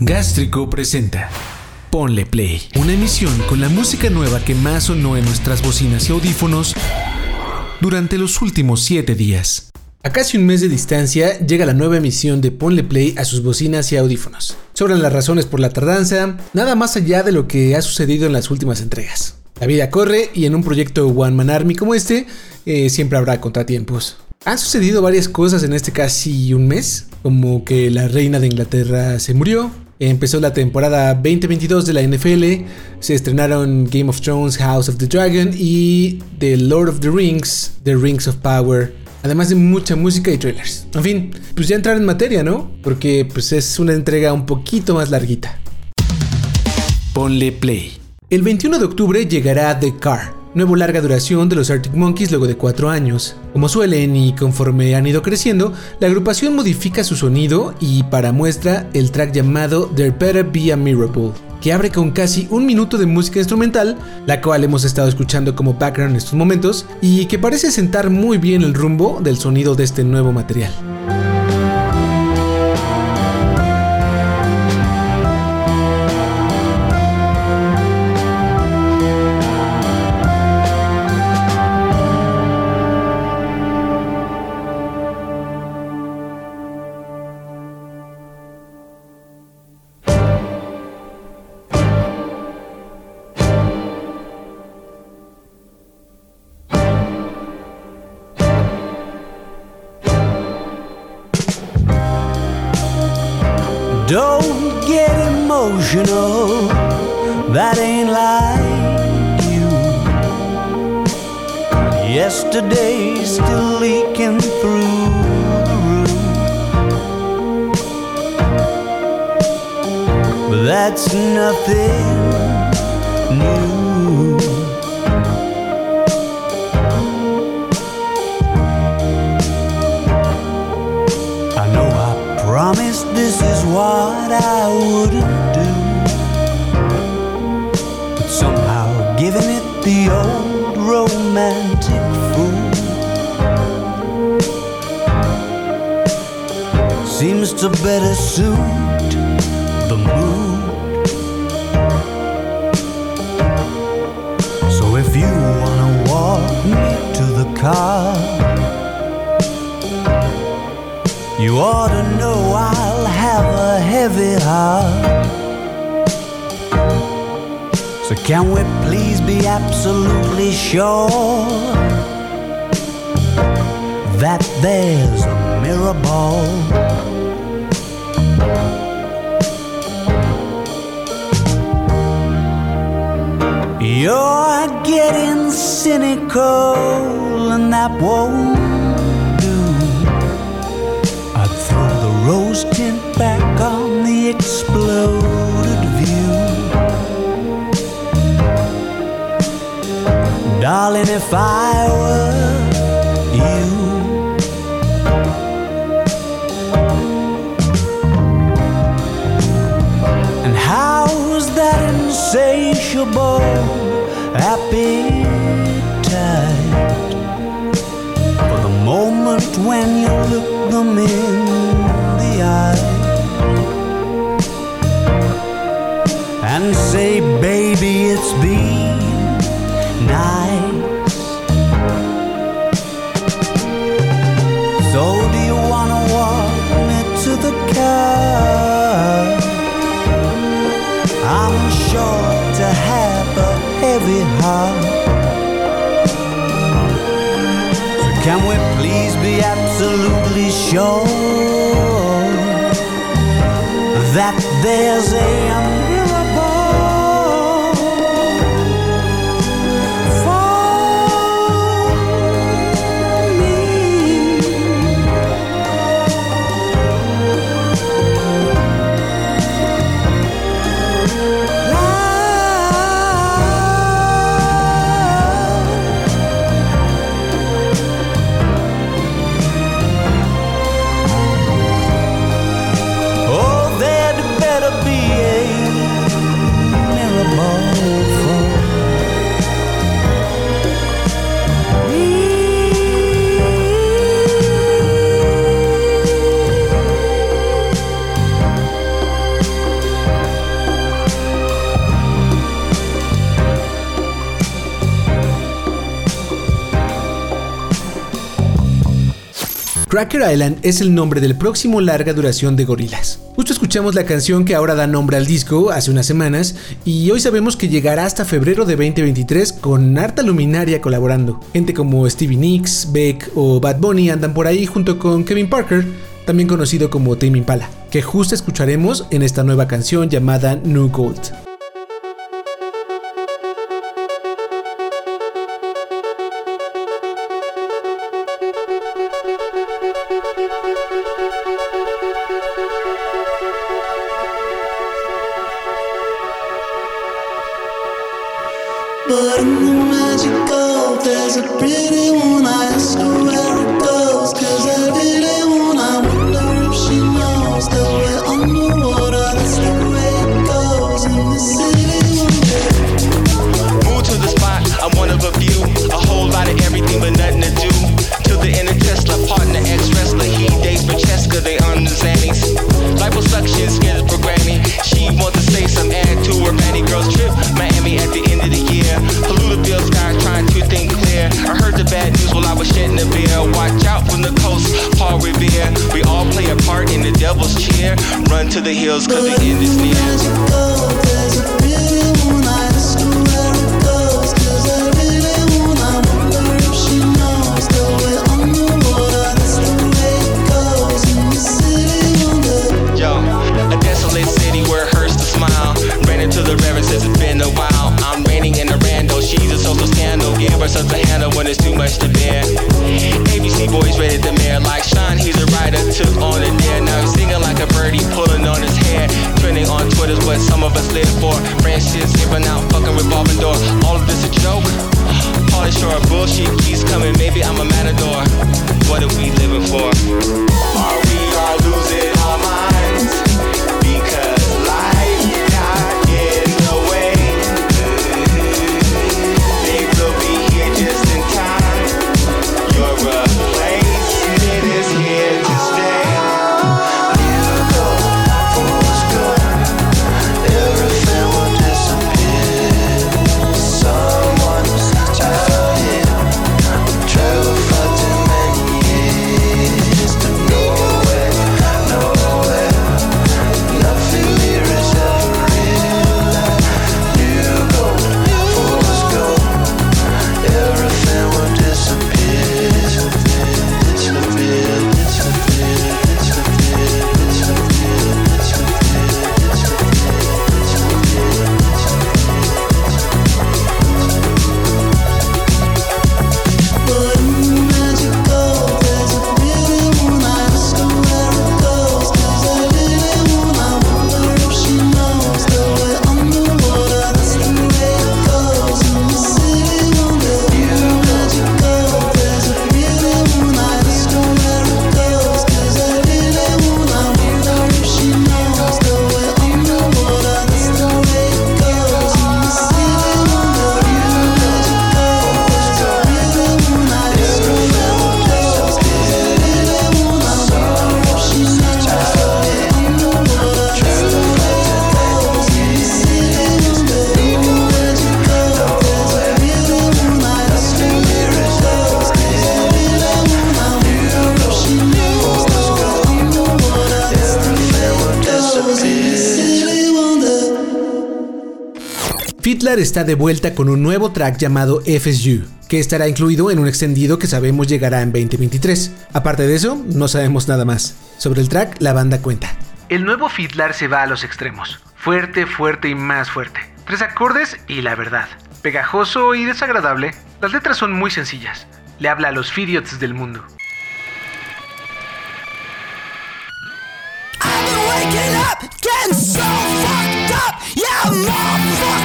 Gástrico presenta Ponle Play, una emisión con la música nueva que más sonó en nuestras bocinas y audífonos durante los últimos 7 días. A casi un mes de distancia llega la nueva emisión de Ponle Play a sus bocinas y audífonos. Sobran las razones por la tardanza, nada más allá de lo que ha sucedido en las últimas entregas. La vida corre y en un proyecto One Man Army como este, eh, siempre habrá contratiempos. Han sucedido varias cosas en este casi un mes, como que la reina de Inglaterra se murió, Empezó la temporada 2022 de la NFL, se estrenaron Game of Thrones, House of the Dragon y The Lord of the Rings, The Rings of Power, además de mucha música y trailers. En fin, pues ya entrar en materia, ¿no? Porque pues es una entrega un poquito más larguita. Ponle play. El 21 de octubre llegará The Car, nuevo larga duración de los Arctic Monkeys luego de cuatro años. Como suelen y conforme han ido creciendo, la agrupación modifica su sonido y para muestra el track llamado There Better Be a Miracle, que abre con casi un minuto de música instrumental, la cual hemos estado escuchando como background en estos momentos, y que parece sentar muy bien el rumbo del sonido de este nuevo material. That's nothing new. I know I promised this is what I wouldn't do. But somehow giving it the old romantic fool seems to better suit ought to know I'll have a heavy heart. So, can we please be absolutely sure that there's a mirror ball? You're getting cynical, and that won't rose tint back on the exploded view. Darling, if I were you, and how's that insatiable appetite? for the moment when you look them in and say, baby, it's been nice. So, do you wanna walk me to the car? I'm sure to have a heavy heart. So Can we please be absolutely sure there's a Cracker Island es el nombre del próximo larga duración de Gorillaz. Justo escuchamos la canción que ahora da nombre al disco hace unas semanas y hoy sabemos que llegará hasta febrero de 2023 con harta luminaria colaborando. Gente como Stevie Nicks, Beck o Bad Bunny andan por ahí junto con Kevin Parker, también conocido como Tame Impala, que justo escucharemos en esta nueva canción llamada New Gold. Está de vuelta con un nuevo track llamado FSU, que estará incluido en un extendido que sabemos llegará en 2023. Aparte de eso, no sabemos nada más. Sobre el track, la banda cuenta. El nuevo Fitlar se va a los extremos. Fuerte, fuerte y más fuerte. Tres acordes y la verdad. Pegajoso y desagradable. Las letras son muy sencillas. Le habla a los Fidiots del mundo. up.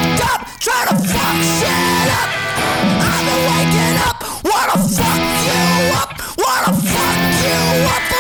Wanna fuck you up, wanna fuck you up,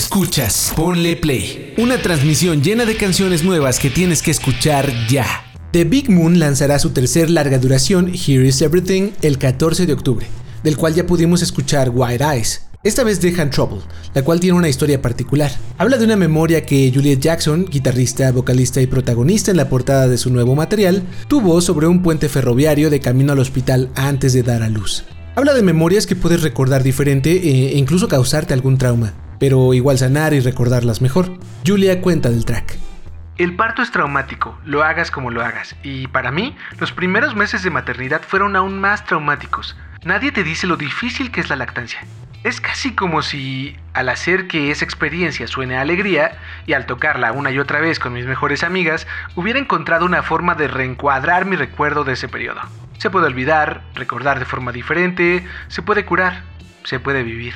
Escuchas, ponle play. Una transmisión llena de canciones nuevas que tienes que escuchar ya. The Big Moon lanzará su tercer larga duración, Here Is Everything, el 14 de octubre, del cual ya pudimos escuchar White Eyes. Esta vez dejan Trouble, la cual tiene una historia particular. Habla de una memoria que Juliet Jackson, guitarrista, vocalista y protagonista en la portada de su nuevo material, tuvo sobre un puente ferroviario de camino al hospital antes de dar a luz. Habla de memorias que puedes recordar diferente e incluso causarte algún trauma pero igual sanar y recordarlas mejor. Julia cuenta del track. El parto es traumático, lo hagas como lo hagas, y para mí, los primeros meses de maternidad fueron aún más traumáticos. Nadie te dice lo difícil que es la lactancia. Es casi como si, al hacer que esa experiencia suene a alegría, y al tocarla una y otra vez con mis mejores amigas, hubiera encontrado una forma de reencuadrar mi recuerdo de ese periodo. Se puede olvidar, recordar de forma diferente, se puede curar, se puede vivir.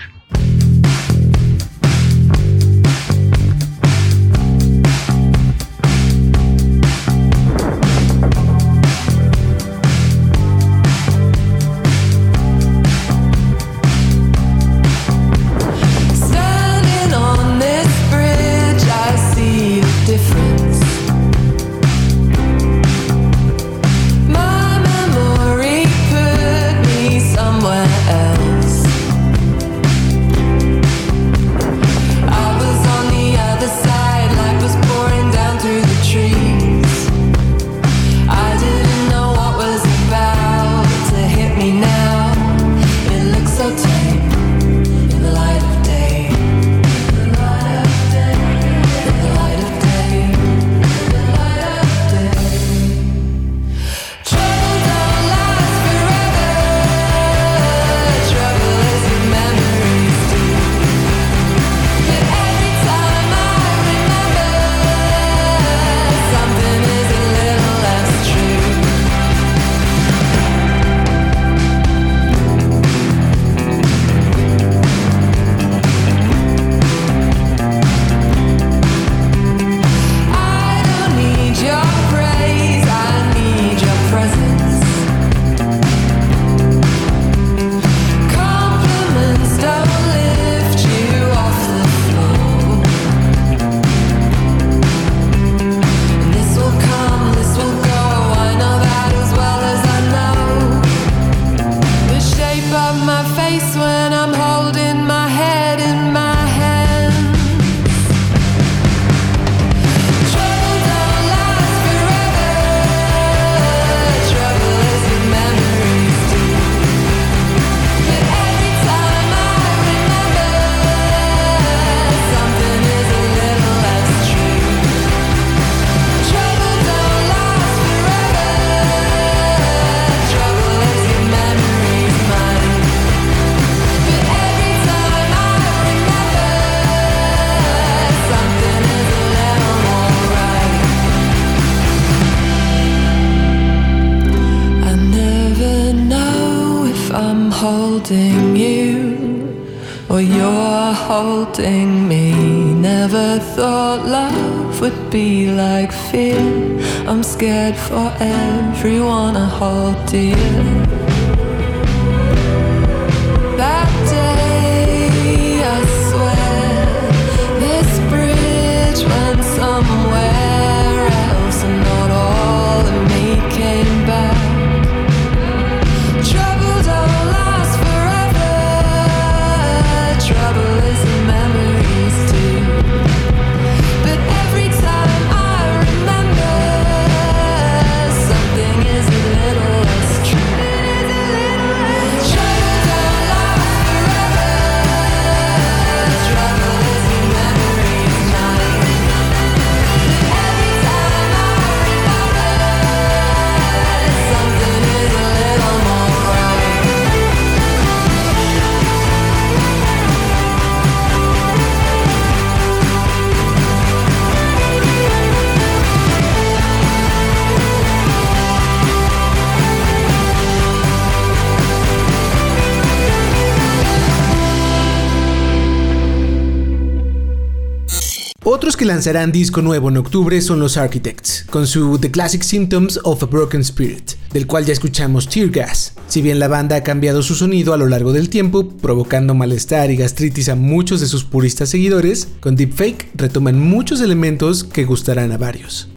Que lanzarán disco nuevo en octubre son los Architects, con su The Classic Symptoms of a Broken Spirit, del cual ya escuchamos Tear Gas. Si bien la banda ha cambiado su sonido a lo largo del tiempo, provocando malestar y gastritis a muchos de sus puristas seguidores, con Deepfake retoman muchos elementos que gustarán a varios.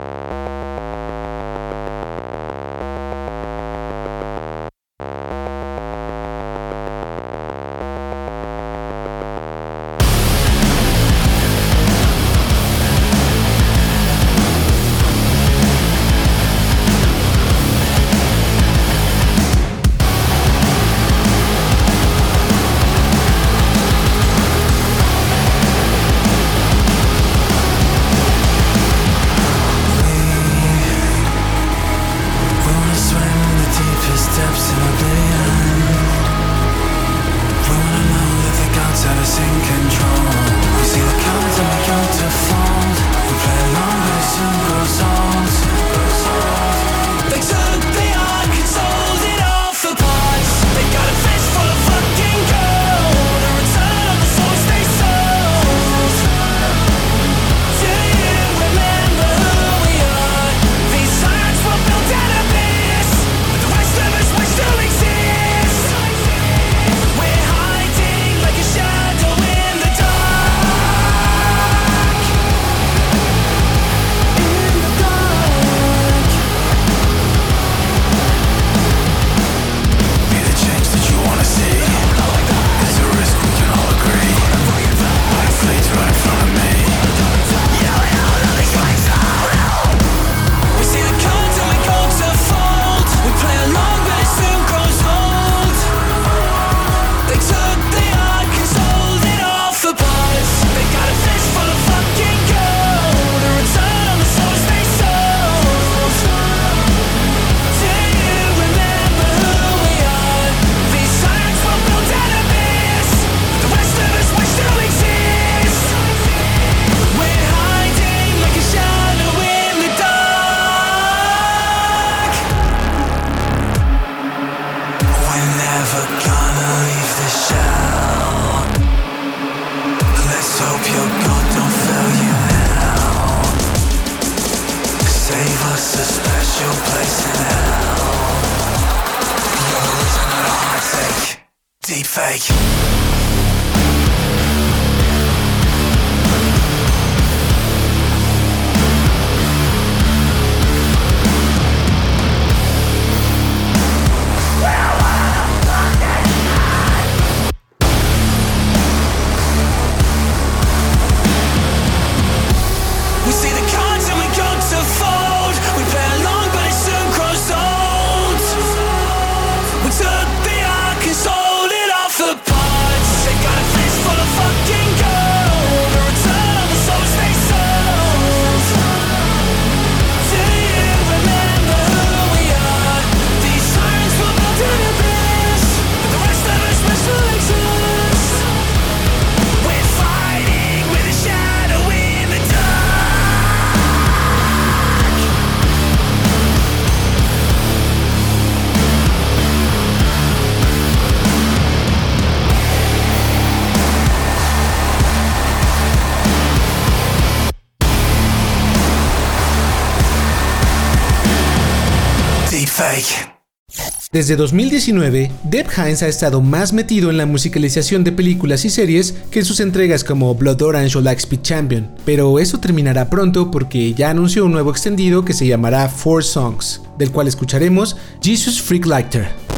Desde 2019, Deb Hines ha estado más metido en la musicalización de películas y series que en sus entregas como Blood Orange o Lightspeed Champion, pero eso terminará pronto porque ya anunció un nuevo extendido que se llamará Four Songs, del cual escucharemos Jesus Freak Lighter.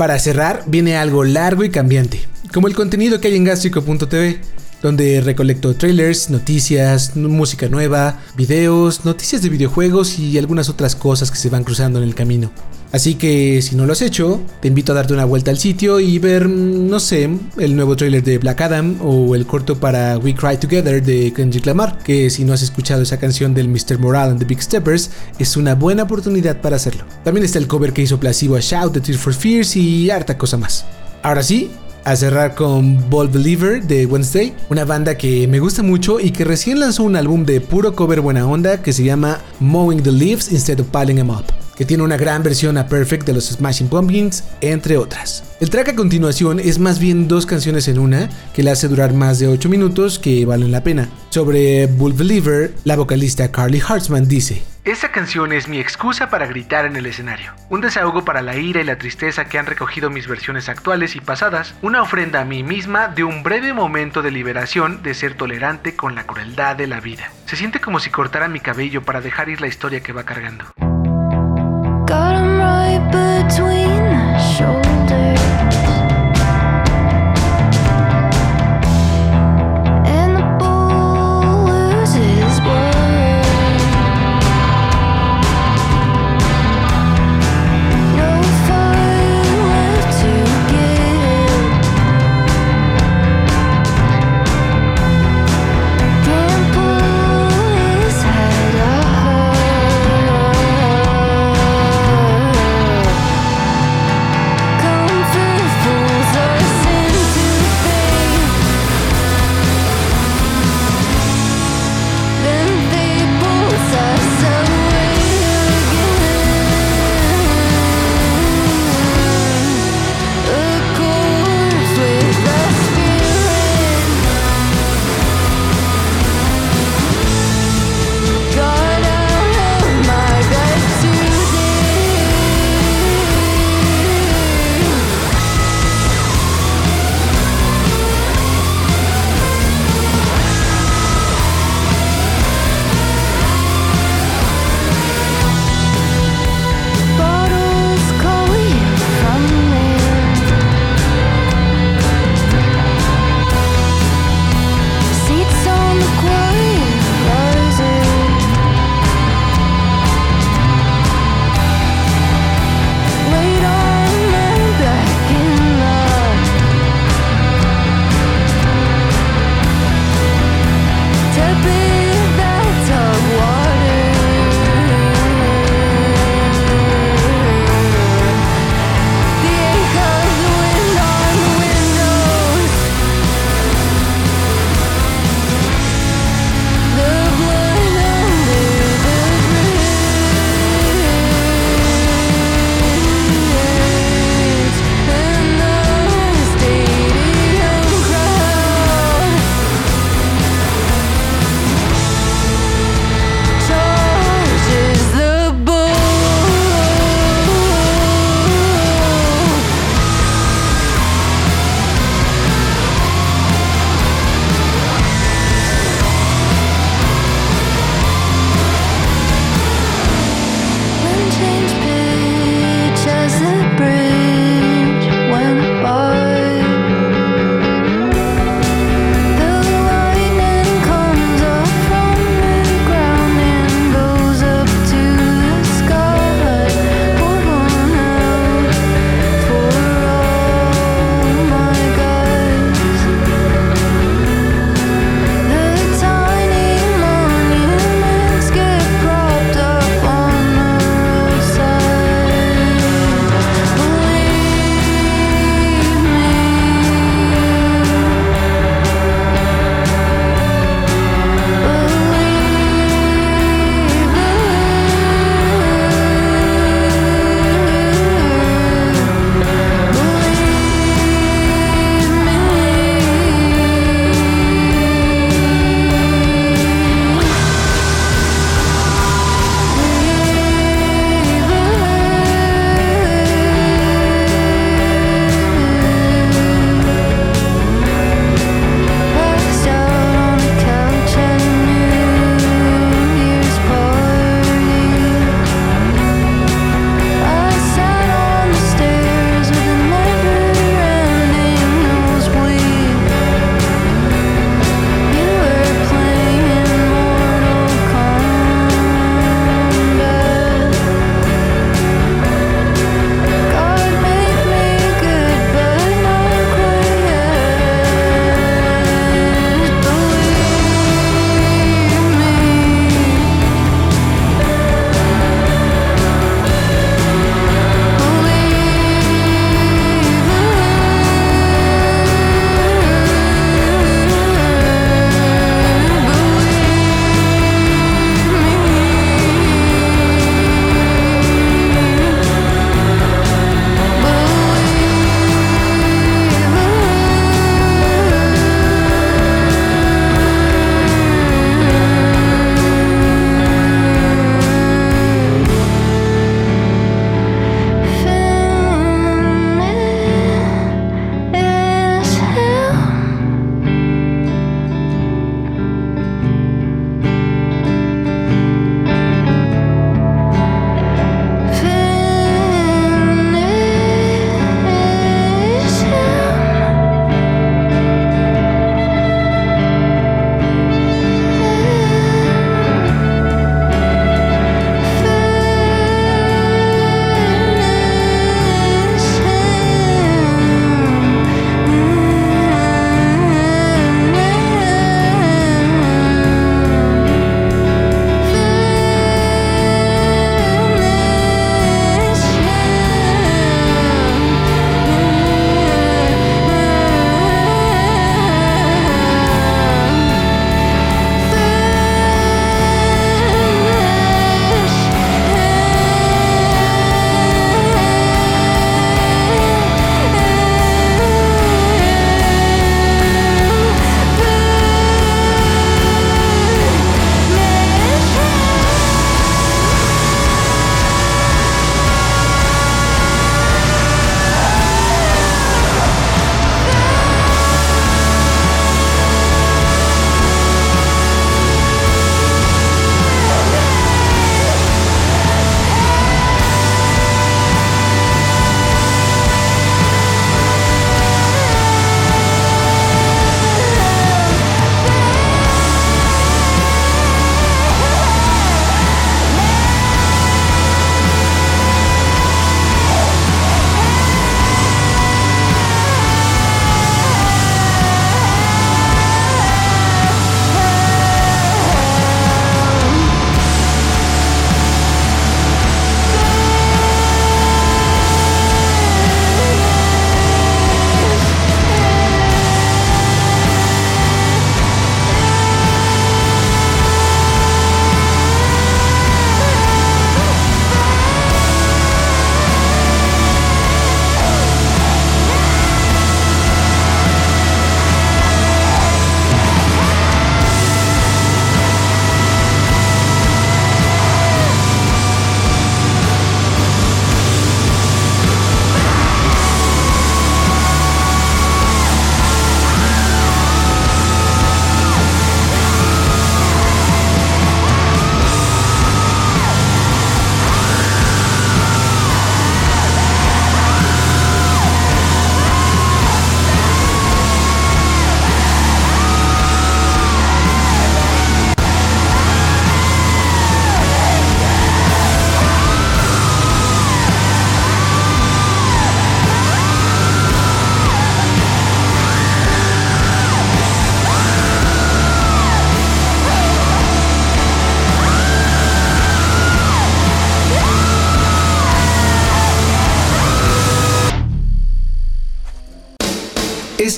Para cerrar, viene algo largo y cambiante, como el contenido que hay en gástrico.tv, donde recolecto trailers, noticias, música nueva, videos, noticias de videojuegos y algunas otras cosas que se van cruzando en el camino. Así que si no lo has hecho, te invito a darte una vuelta al sitio y ver, no sé, el nuevo trailer de Black Adam o el corto para We Cry Together de Kendrick Lamar, que si no has escuchado esa canción del Mr. Moral and the Big Steppers, es una buena oportunidad para hacerlo. También está el cover que hizo Placebo a Shout de Tears for Fears y harta cosa más. Ahora sí, a cerrar con Ball Believer de Wednesday, una banda que me gusta mucho y que recién lanzó un álbum de puro cover buena onda que se llama Mowing the Leaves Instead of Piling Them Up que tiene una gran versión a Perfect de los Smashing Pumpkins, entre otras. El track a continuación es más bien dos canciones en una, que la hace durar más de 8 minutos que valen la pena. Sobre Bull Believer, la vocalista Carly Hartzman dice, esa canción es mi excusa para gritar en el escenario, un desahogo para la ira y la tristeza que han recogido mis versiones actuales y pasadas, una ofrenda a mí misma de un breve momento de liberación de ser tolerante con la crueldad de la vida. Se siente como si cortara mi cabello para dejar ir la historia que va cargando.